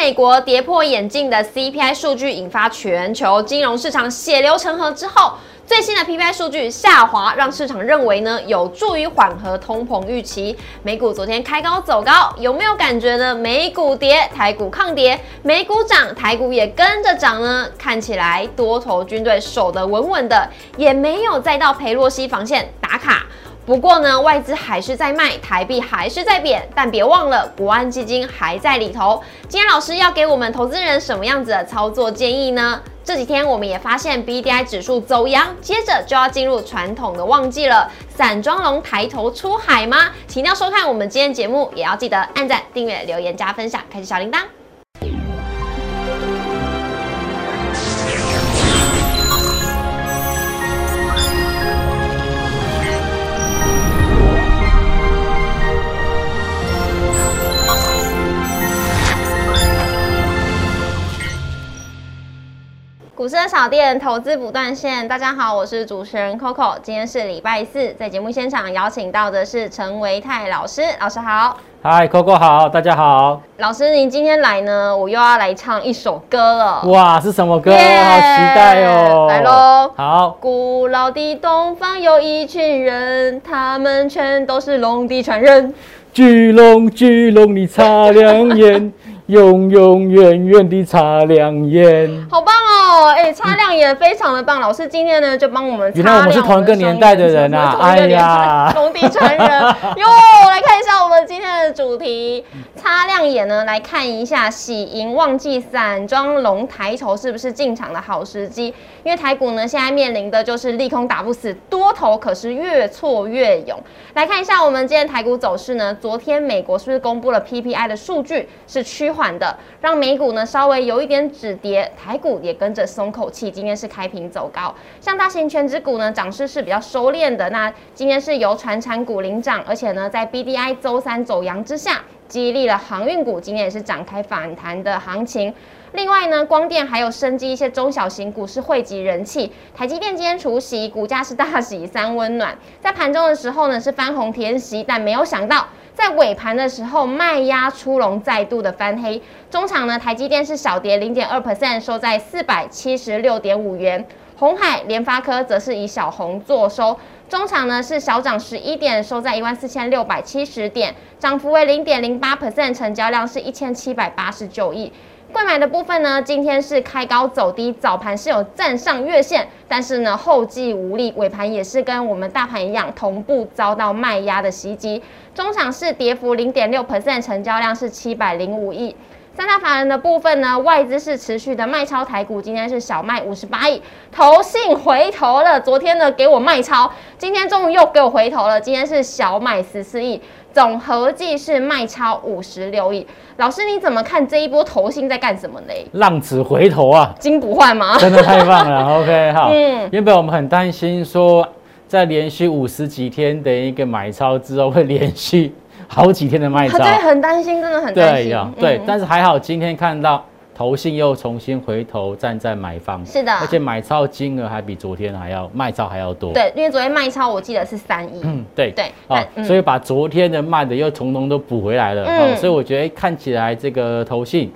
美国跌破眼镜的 CPI 数据引发全球金融市场血流成河之后，最新的 PPI 数据下滑，让市场认为呢有助于缓和通膨预期。美股昨天开高走高，有没有感觉呢？美股跌，台股抗跌，美股涨，台股也跟着涨呢？看起来多头军队守得稳稳的，也没有再到裴洛西防线打卡。不过呢，外资还是在卖，台币还是在贬，但别忘了，国安基金还在里头。今天老师要给我们投资人什么样子的操作建议呢？这几天我们也发现 B D I 指数走阳，接着就要进入传统的旺季了。散装龙抬头出海吗？请要收看我们今天节目，也要记得按赞、订阅、留言、加分享，开启小铃铛。股市的小店投资不断线，大家好，我是主持人 Coco，今天是礼拜四，在节目现场邀请到的是陈维泰老师，老师好。嗨，Coco 好，大家好。老师，您今天来呢，我又要来唱一首歌了。哇，是什么歌？好期待哦。来喽。好。古老的东方有一群人，他们全都是龙的传人。巨龙，巨龙，你擦亮眼。永永远远的擦亮眼，好棒哦！哎，擦亮眼非常的棒。老师今天呢就帮我们原来我们是同一个年代的人啊！哎呀，龙地传人哟！来看一下我们今天的主题，擦亮眼呢，来看一下喜迎旺季散装龙抬头是不是进场的好时机？因为台股呢现在面临的就是利空打不死，多头可是越挫越勇。来看一下我们今天台股走势呢，昨天美国是不是公布了 PPI 的数据是趋缓？的，让美股呢稍微有一点止跌，台股也跟着松口气。今天是开平走高，像大型全指股呢涨势是比较收敛的。那今天是由传产股领涨，而且呢在 B D I 周三走阳之下，激励了航运股，今天也是展开反弹的行情。另外呢，光电还有升级一些中小型股是汇集人气。台积电今天除夕股价是大喜三温暖，在盘中的时候呢是翻红填息，但没有想到。在尾盘的时候，卖压出笼，再度的翻黑。中场呢，台积电是小跌零点二 percent，收在四百七十六点五元。红海、联发科则是以小红作收。中场呢是小涨十一点，收在一万四千六百七十点，涨幅为零点零八 percent，成交量是一千七百八十九亿。贵买的部分呢，今天是开高走低，早盘是有站上月线，但是呢后继无力，尾盘也是跟我们大盘一样，同步遭到卖压的袭击。中场是跌幅零点六 percent，成交量是七百零五亿。三大法人的部分呢，外资是持续的卖超台股，今天是小卖五十八亿，投信回头了。昨天呢给我卖超，今天终于又给我回头了，今天是小买十四亿，总合计是卖超五十六亿。老师你怎么看这一波投信在干什么呢？浪子回头啊，金不换吗？真的太棒了。OK，好。嗯，原本我们很担心说，在连续五十几天的一个买超之后，会连续。好几天的卖超，对，很担心，真的很担心。对呀，对，但是还好，今天看到投信又重新回头站在买方，是的，而且买超金额还比昨天还要卖超还要多。对，因为昨天卖超我记得是三亿。嗯，对对，好，所以把昨天的卖的又从中都补回来了。嗯，所以我觉得看起来这个投信，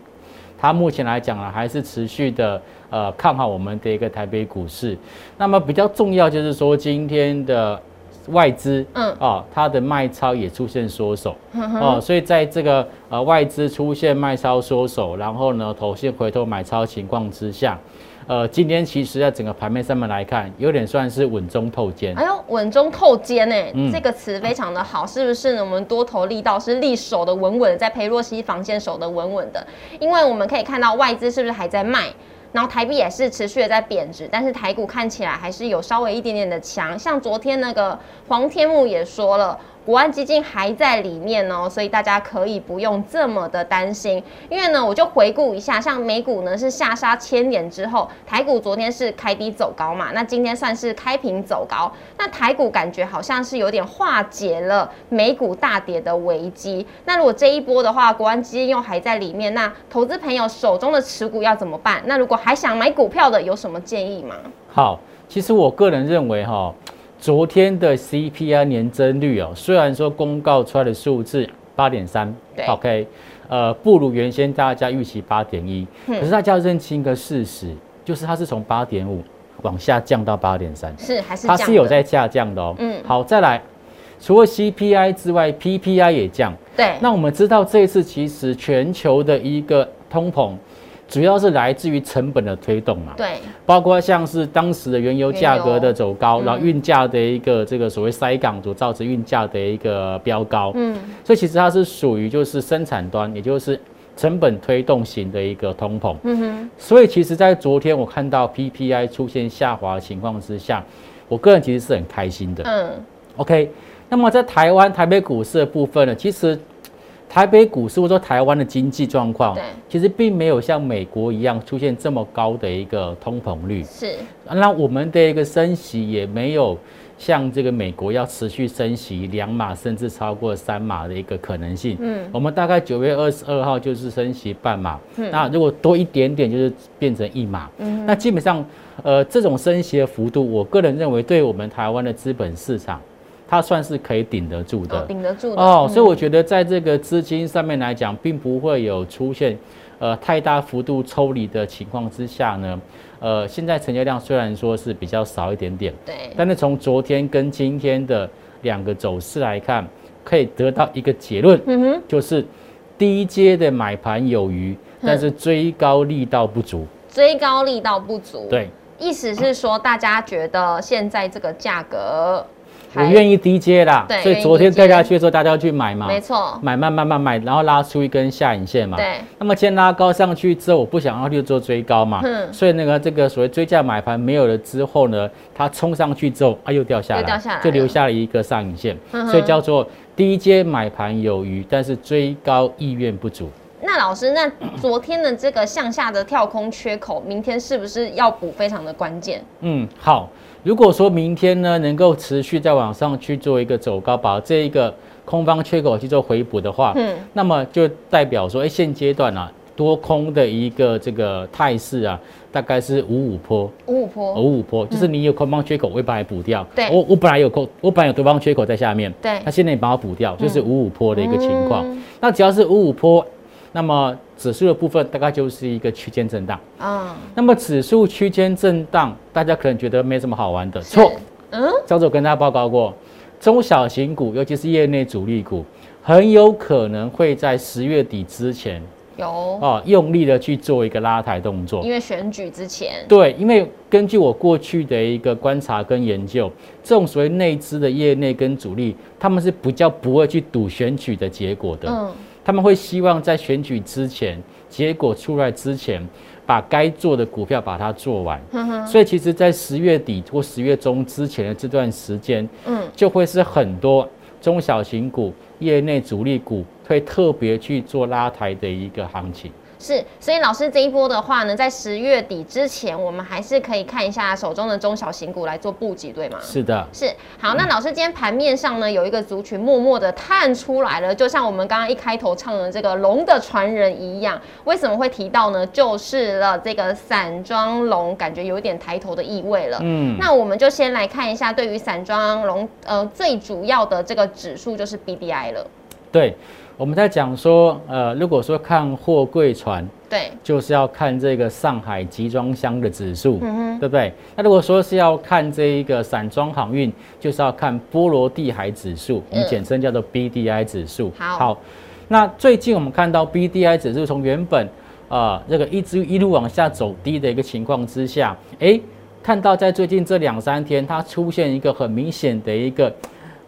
它目前来讲啊，还是持续的呃看好我们的一个台北股市。那么比较重要就是说今天的。外资，嗯，哦，它的卖超也出现缩手，哦，所以在这个呃外资出现卖超缩手，然后呢，头先回头买超情况之下，呃，今天其实在整个盘面上面来看，有点算是稳中透尖。哎呦，稳中透尖呢，这个词非常的好，是不是呢？我们多头力道是力守的稳稳，在裴洛西防线守的稳稳的，因为我们可以看到外资是不是还在卖？然后台币也是持续的在贬值，但是台股看起来还是有稍微一点点的强，像昨天那个黄天木也说了。国安基金还在里面哦，所以大家可以不用这么的担心。因为呢，我就回顾一下，像美股呢是下杀千点之后，台股昨天是开低走高嘛，那今天算是开平走高。那台股感觉好像是有点化解了美股大跌的危机。那如果这一波的话，国安基金又还在里面，那投资朋友手中的持股要怎么办？那如果还想买股票的，有什么建议吗？好，其实我个人认为哈。昨天的 CPI 年增率哦，虽然说公告出来的数字八点三，OK，呃不如原先大家预期八点一，可是大家要认清一个事实，就是它是从八点五往下降到八点三，是还是它是有在下降的哦。嗯。好，再来，除了 CPI 之外，PPI 也降。对，那我们知道这一次其实全球的一个通膨，主要是来自于成本的推动嘛。对，包括像是当时的原油价格的走高，然后运价的一个这个所谓塞港所造成运价的一个飙高，嗯，所以其实它是属于就是生产端，也就是成本推动型的一个通膨。嗯哼，所以其实，在昨天我看到 PPI 出现下滑的情况之下，我个人其实是很开心的。嗯，OK，那么在台湾台北股市的部分呢，其实台北股市或者说台湾的经济状况对，其实并没有像美国一样出现这么高的一个通膨率。是，那我们的一个升息也没有像这个美国要持续升息两码甚至超过三码的一个可能性。嗯，我们大概九月二十二号就是升息半码，那如果多一点点就是变成一码。嗯那基本上，呃，这种升息的幅度，我个人认为对我们台湾的资本市场，它算是可以顶得住的。哦，。顶得住的。哦，嗯。所以我觉得在这个资金上面来讲，并不会有出现呃太大幅度抽离的情况之下呢，呃，现在成交量虽然说是比较少一点点，对，但是从昨天跟今天的两个走势来看，可以得到一个结论，嗯哼，就是低阶的买盘有余，但是追高力道不足。追高力道不足，，对，意思是说大家觉得现在这个价格我愿意低阶啦对，所以昨天掉下去的时候，大家要去买嘛，没错，买慢慢慢买，然后拉出一根下影线嘛。对，那么先拉高上去之后，我不想要去做追高嘛，嗯所以那个这个所谓追价买盘没有了之后呢，它冲上去之后啊又掉下来，掉下来了就留下了一个上影线，嗯所以叫做低阶买盘有余，但是追高意愿不足。那老师，那昨天的这个向下的跳空缺口，明天是不是要补非常的关键？嗯，好。如果说明天呢能够持续在往上去做一个走高，把这一个空方缺口去做回补的话，嗯，那么就代表说，哎，现阶段啊多空的一个这个态势啊，大概是五五坡。五五坡，五五坡，就是你有空方缺口，我会把它补掉。对。我我本来有空，我本来有多方缺口在下面，对。那现在你把它补掉，就是五五坡的一个情况。嗯。那只要是五五坡，那么指数的部分大概就是一个区间震荡。啊，那么指数区间震荡，大家可能觉得没什么好玩的，是错。，嗯，上次我跟大家报告过，中小型股，尤其是业内主力股，很有可能会在十月底之前有，哦，用力的去做一个拉抬动作。因为选举之前，对，因为根据我过去的一个观察跟研究，这种所谓内资的业内跟主力，他们是比较不会去赌选举的结果的，嗯，他们会希望在选举之前，结果出来之前，把该做的股票把它做完。所以其实，在十月底或十月中之前的这段时间，嗯，就会是很多中小型股、业内主力股会特别去做拉抬的一个行情。是，所以老师这一波的话呢，在十月底之前，我们还是可以看一下手中的中小型股来做布局，对吗？是的，是好，那老师今天盘面上呢有一个族群默默的探出来了，就像我们刚刚一开头唱的这个龙的传人一样。为什么会提到呢？就是了这个散装龙，感觉有一点抬头的意味了。嗯，那我们就先来看一下，对于散装龙，呃，最主要的这个指数就是 BDI 了。对，我们在讲说，呃，如果说看货柜船，对，就是要看这个上海集装箱的指数，嗯哼，对不对？那如果说是要看这一个散装航运，就是要看波罗的海指数，我们嗯简称叫做 BDI 指数。好。那最近我们看到 BDI 指数从原本啊、呃这个一直一路往下走低的一个情况之下，诶，看到在最近这两三天，它出现一个很明显的一个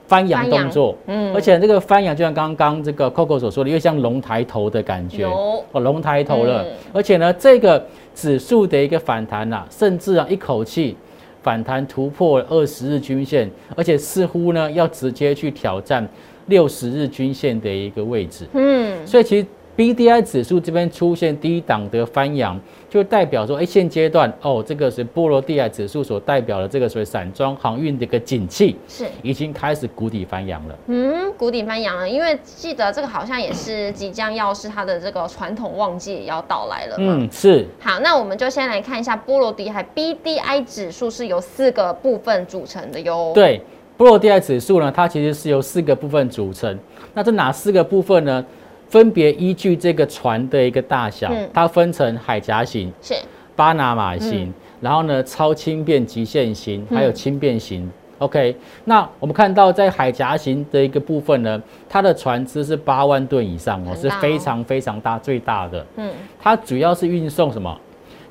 翻扬动作，嗯。而且这个翻扬就像刚刚这个 Coco 所说的，又像龙抬头的感觉，有。哦，龙抬头了，嗯。而且呢，这个指数的一个反弹啊，甚至啊一口气反弹突破二十日均线，而且似乎呢要直接去挑战六十日均线的一个位置，嗯，所以其实 B D I 指数这边出现低档的翻扬，就代表说，哎，现阶段哦，这个是波罗的海指数所代表的这个所谓散装航运的一个景气，是。已经开始谷底翻扬了。嗯，谷底翻扬了，因为记得这个好像也是即将要是它的这个传统旺季也要到来了嘛。嗯，是好，那我们就先来看一下波罗的海 BDI 指数是由四个部分组成的哟。，对，波罗的海指数呢，它其实是由四个部分组成。那这哪四个部分呢？分别依据这个船的一个大小，嗯。它分成海峡型、是。巴拿马型，然后呢超轻便极限型，还有轻便型。OK，那我们看到在海峡型的一个部分呢，它的船只是八万吨以上哦，是非常非常大最大的。嗯。它主要是运送什么？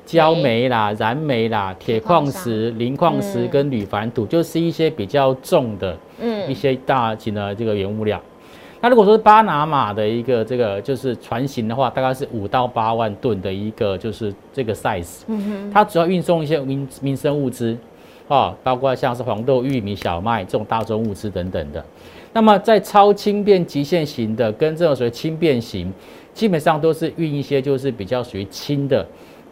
焦煤啦、燃煤啦、铁矿石、磷矿石嗯。跟铝矾土，就是一些比较重的嗯。一嗯些大型的这个原物料。那如果说是巴拿马的一个这个就是船型的话，大概是五到八万吨的一个就是这个 size，嗯它主要运送一些民民生物资，啊，包括像是黄豆、玉米、小麦这种大宗物资等等的。那么在超轻便极限型的跟这种属于轻便型，基本上都是运一些就是比较属于轻的，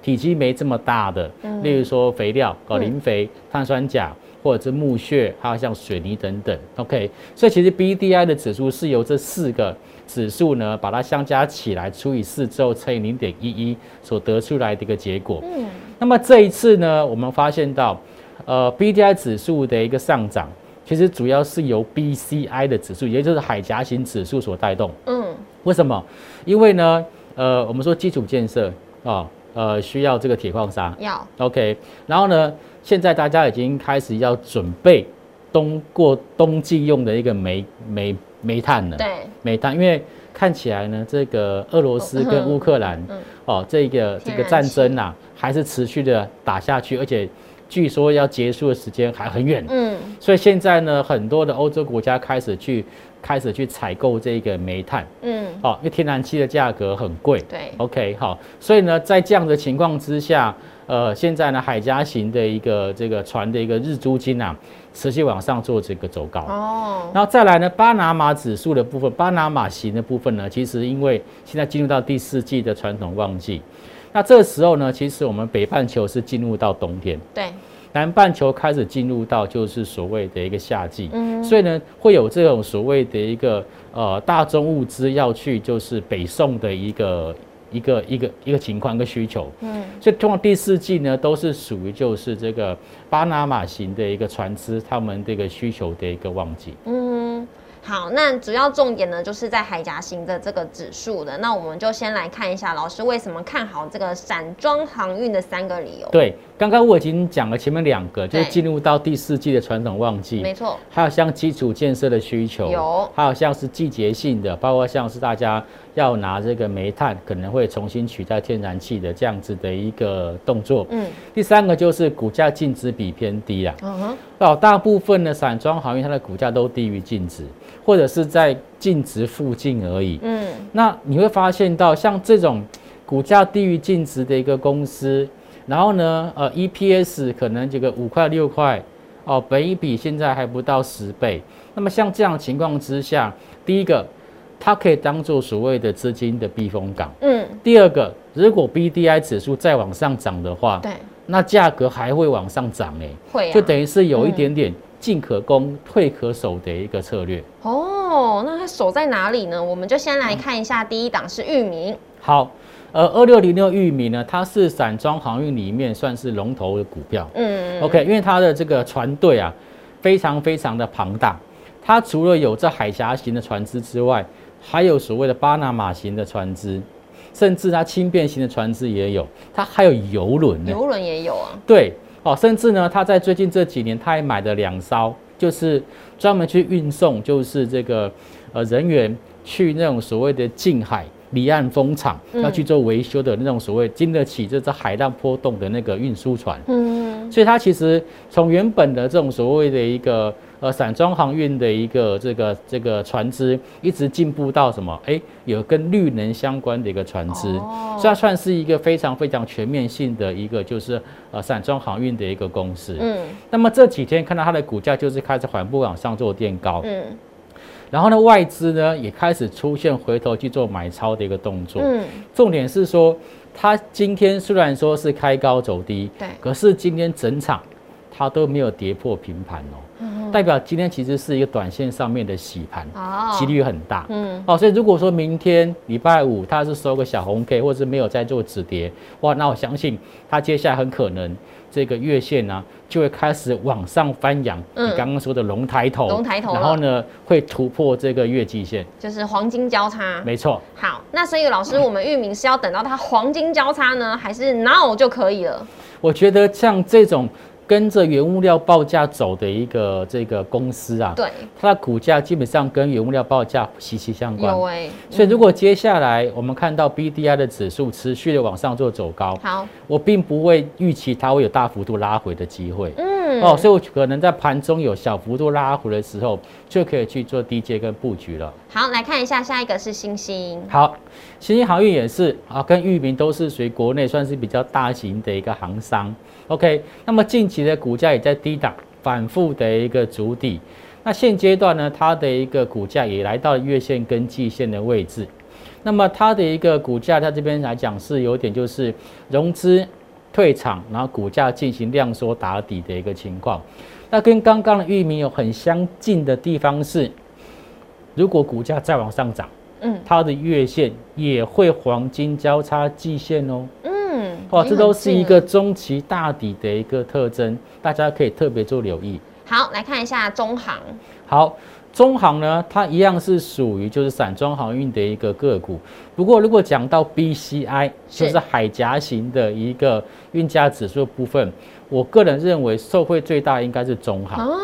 体积没这么大的，例如说肥料、搞磷肥、碳酸钾。或者是木屑，还有像水泥等等，OK，所以其实 BDI 的指数是由这四个指数呢，把它相加起来除以四之后乘以零点一一所得出来的一个结果。嗯那么这一次呢，我们发现到，呃，BDI 指数的一个上涨，其实主要是由 BCI 的指数，也就是海峡型指数所带动。嗯为什么？因为呢，呃，我们说基础建设啊，呃，需要这个铁矿砂要，OK，然后呢，现在大家已经开始要准备冬过冬季用的一个煤煤煤炭了。对煤炭，因为看起来呢，这个俄罗斯跟乌克兰嗯哦，这个这个战争啊，还是持续的打下去，而且据说要结束的时间还很远。嗯所以现在呢，很多的欧洲国家开始去开始去采购这个煤炭，嗯哦，因为天然气的价格很贵。对 OK，好，所以呢，在这样的情况之下，呃，现在呢，海家型的一个这个船的一个日租金啊，持续往上做这个走高。哦。然后再来呢，巴拿马指数的部分，巴拿马型的部分呢，其实因为现在进入到第四季的传统旺季，那这时候呢，其实我们北半球是进入到冬天，对。南半球开始进入到就是所谓的一个夏季，嗯。所以呢，会有这种所谓的一个呃大宗物资要去就是北送的一个一个一个一个情况跟需求，嗯所以通常第四季呢都是属于就是这个巴拿马型的一个船只，他们这个需求的一个旺季。嗯。好，那主要重点呢，就是在海峡型的这个指数的。那我们就先来看一下老师为什么看好这个散装航运的三个理由。对，刚刚我已经讲了前面两个，就是对进入到第四季的传统旺季，没错，还有像基础建设的需求，有还有像是季节性的，包括像是大家要拿这个煤炭可能会重新取代天然气的这样子的一个动作。嗯第三个就是股价净值比偏低啊，嗯哼，哦，大部分的散装航运它的股价都低于净值，或者是在净值附近而已。嗯那你会发现到像这种股价低于净值的一个公司，然后呢，呃，EPS 可能这个五块六块，哦，本一比现在还不到十倍。那么像这样的情况之下，第一个，它可以当做所谓的资金的避风港；嗯，第二个，如果 BDI 指数再往上涨的话，对，那价格还会往上涨哎，会啊，就等于是有一点点进可攻、退可守的一个策略。哦，那它守在哪里呢？我们就先来看一下，第一档是域名，好，呃，二六零六玉米呢，它是散装航运里面算是龙头的股票。嗯 OK，因为它的这个船队啊，非常非常的庞大。它除了有这海峡型的船只之外，还有所谓的巴拿马型的船只，甚至它轻便型的船只也有，它还有游轮呢。游轮也有啊，对，哦，甚至呢，他在最近这几年，他还买了两艘，就是专门去运送，就是这个呃人员去那种所谓的近海离岸风场嗯要去做维修的那种所谓经得起这这海浪波动的那个运输船。嗯所以它其实从原本的这种所谓的一个呃散装航运的一个这个这个船只，一直进步到什么？哎，有跟绿能相关的一个船只，哦所以它算是一个非常非常全面性的一个就是呃散装航运的一个公司。嗯那么这几天看到它的股价就是开始缓步往上做垫高，嗯然后呢外资呢也开始出现回头去做买超的一个动作。嗯，重点是说，它今天虽然说是开高走低，对，可是今天整场它都没有跌破平盘哦，嗯代表今天其实是一个短线上面的洗盘，哦，几率很大。嗯，哦，所以如果说明天礼拜五它是收个小红 K，或者是没有在做止跌，哇，那我相信它接下来很可能这个月线呢、就会开始往上翻扬。嗯你刚刚说的龙抬头，龙抬头然后呢会突破这个月季线，就是黄金交叉。没错。好，那所以老师，我们域名是要等到它黄金交叉呢，还是 now 就可以了？我觉得像这种跟着原物料报价走的一个这个公司啊，对，它的股价基本上跟原物料报价息息相关。有哎、所以如果接下来我们看到 BDI 的指数持续的往上做走高，好，我并不会预期它会有大幅度拉回的机会。嗯，哦，所以我可能在盘中有小幅度拉回的时候，就可以去做低阶跟布局了。好，来看一下下一个是星星，好，星星航运也是啊，跟裕民都是属于国内算是比较大型的一个航商。OK，那么近期的股价也在低档反复的一个筑底。那现阶段呢，它的一个股价也来到月线跟季线的位置。那么它的一个股价在这边来讲是有点就是融资退场，然后股价进行量缩打底的一个情况。那跟刚刚的域名有很相近的地方是，如果股价再往上涨。嗯它的月线也会黄金交叉季线哦。嗯，哇，这都是一个中期大底的一个特征，大家可以特别做留意。好，来看一下中航，好，中航呢，它一样是属于就是散装航运的一个个股。不过如果讲到 BCI，就是海峡型的一个运价指数部分，我个人认为受惠最大应该是中航。啊，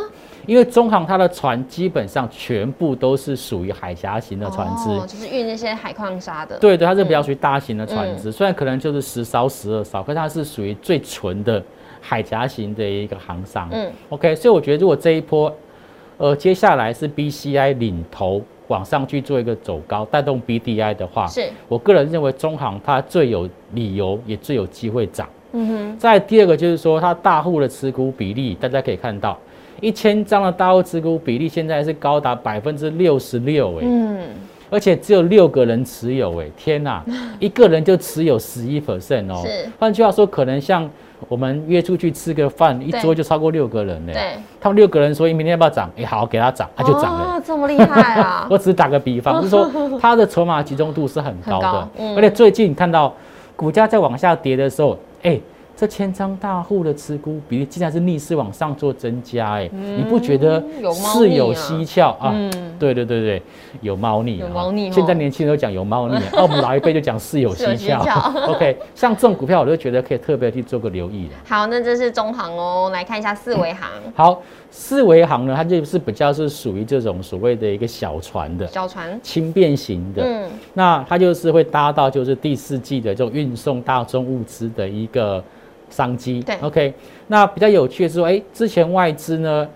因为中航它的船基本上全部都是属于海峡型的船只，哦，就是运那些海矿砂的，对对，它是比较属于大型的船只，虽然可能就是十艘、十二艘，可是它是属于最纯的海峡型的一个航商。嗯，OK，所以我觉得如果这一波，呃，接下来是 BCI 领头往上去做一个走高，带动 BDI 的话，是，我个人认为中航它最有理由，也最有机会涨。嗯哼，再第二个就是说，它大户的持股比例，大家可以看到，一千张的大户持股比例现在是高达百分之六十六，哎，嗯，而且只有六个人持有，哎，天哪，一个人就持有十一 percent 哦。是换句话说，可能像我们约出去吃个饭，一桌就超过六个人呢。对，他们六个人说，明天要不要涨？哎，好，给他涨，他就涨了。哦，这么厉害啊！我只是打个比方，就是说他的筹码集中度是很高很高的，嗯而且最近看到股价在往下跌的时候，哎、这千张大户的持股比例竟然是逆势往上做增加、哎、你不觉得是有蹊跷？啊？嗯，对对对对，有猫腻啊，有猫腻哦。现在年轻人都讲有猫腻啊，那我们老一辈就讲是有蹊跷。OK，像这种股票，我都觉得可以特别去做个留意的。好，那这是中行哦，来看一下四维航好，四维行呢，它就是比较是属于这种所谓的一个小船的小船，轻便型的，嗯，那它就是会搭到就是第四季的这种运送大宗物资的一个商机。对，OK。那比较有趣的是说，哎，之前外资呢，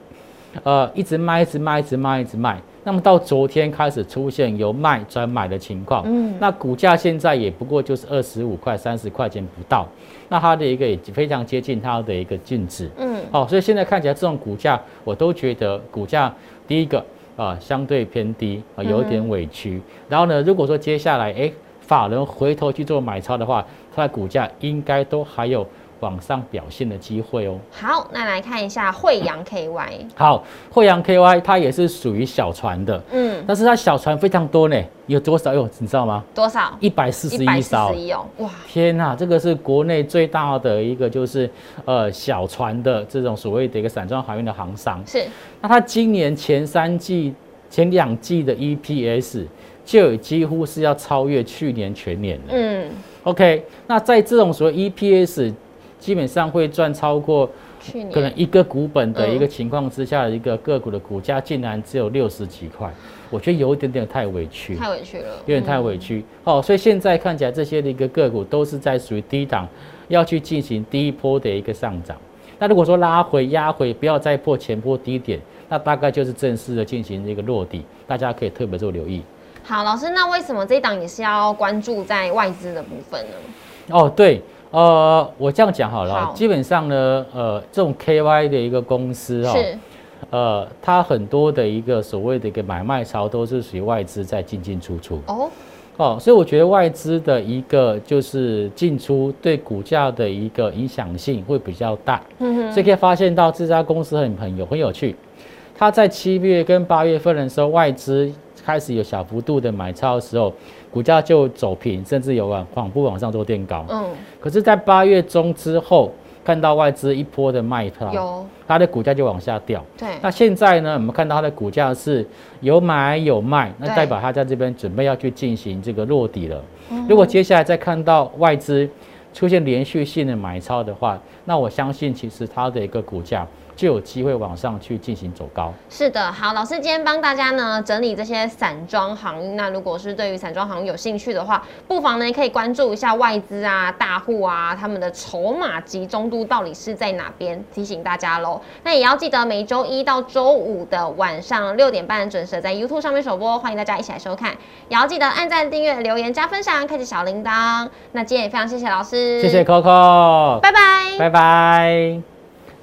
呃，一直卖，一直卖，一直卖，一直卖。那么到昨天开始出现由卖转买的情况，嗯那股价现在也不过就是二十五块、三十块钱不到，那它的一个也非常接近它的一个净值。嗯，好、所以现在看起来这种股价，我都觉得股价第一个啊、相对偏低啊、有一点委屈。然后呢，如果说接下来哎法人回头去做买超的话，它的股价应该都还有往上表现的机会哦。好，那来看一下惠阳 KY，好，惠阳 KY 它也是属于小船的，嗯，但是它小船非常多呢，有多少？哟，你知道吗？多少？一百四十一艘哇，天呐，这个是国内最大的一个就是呃小船的这种所谓的一个散装航运的航商。是，那它今年前三季、前两季的 EPS 就有几乎是要超越去年全年了。嗯，OK，那在这种所谓 EPS 基本上会赚超过去年可能一个股本的嗯一个情况之下，一个个股的股价竟然只有六十几块，我觉得有一点点太委屈。太委屈了，有点太委屈、哦，所以现在看起来这些的一个个股都是在属于低档，要去进行第一波的一个上涨。那如果说拉回压回，不要再破前波低点，那大概就是正式的进行一个落地，大家可以特别做留意。好，老师，那为什么这一档也是要关注在外资的部分呢？哦，对，呃，我这样讲好了基本上呢，呃，这种 KY 的一个公司哦，是，呃，它很多的一个所谓的一个买卖潮都是属于外资在进进出出。哦，哦，所以我觉得外资的一个就是进出对股价的一个影响性会比较大，嗯哼，所以可以发现到这家公司很很有很有趣，它在七月跟八月份的时候，外资开始有小幅度的买超的时候，股价就走平，甚至有往缓步往上做垫高。嗯，可是，在八月中之后，看到外资一波的卖超，有，它的股价就往下掉。对，那现在呢，我们看到它的股价是有买有卖，那代表它在这边准备要去进行这个落底了。嗯如果接下来再看到外资出现连续性的买超的话，那我相信其实它的一个股价就有机会往上去进行走高。是的，好，老师今天帮大家呢整理这些散装行。那如果是对于散装行有兴趣的话，不妨呢可以关注一下外资啊、大户啊他们的筹码集中度到底是在哪边，提醒大家喽。那也要记得每周一到周五的晚上六点半准时在 YouTube 上面首播，欢迎大家一起来收看。也要记得按赞、订阅、留言、加分享，开启小铃铛。那今天也非常谢谢老师，谢谢 Coco，拜拜。拜拜。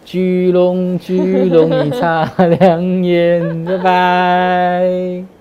聚拢聚拢一擦亮眼，拜拜。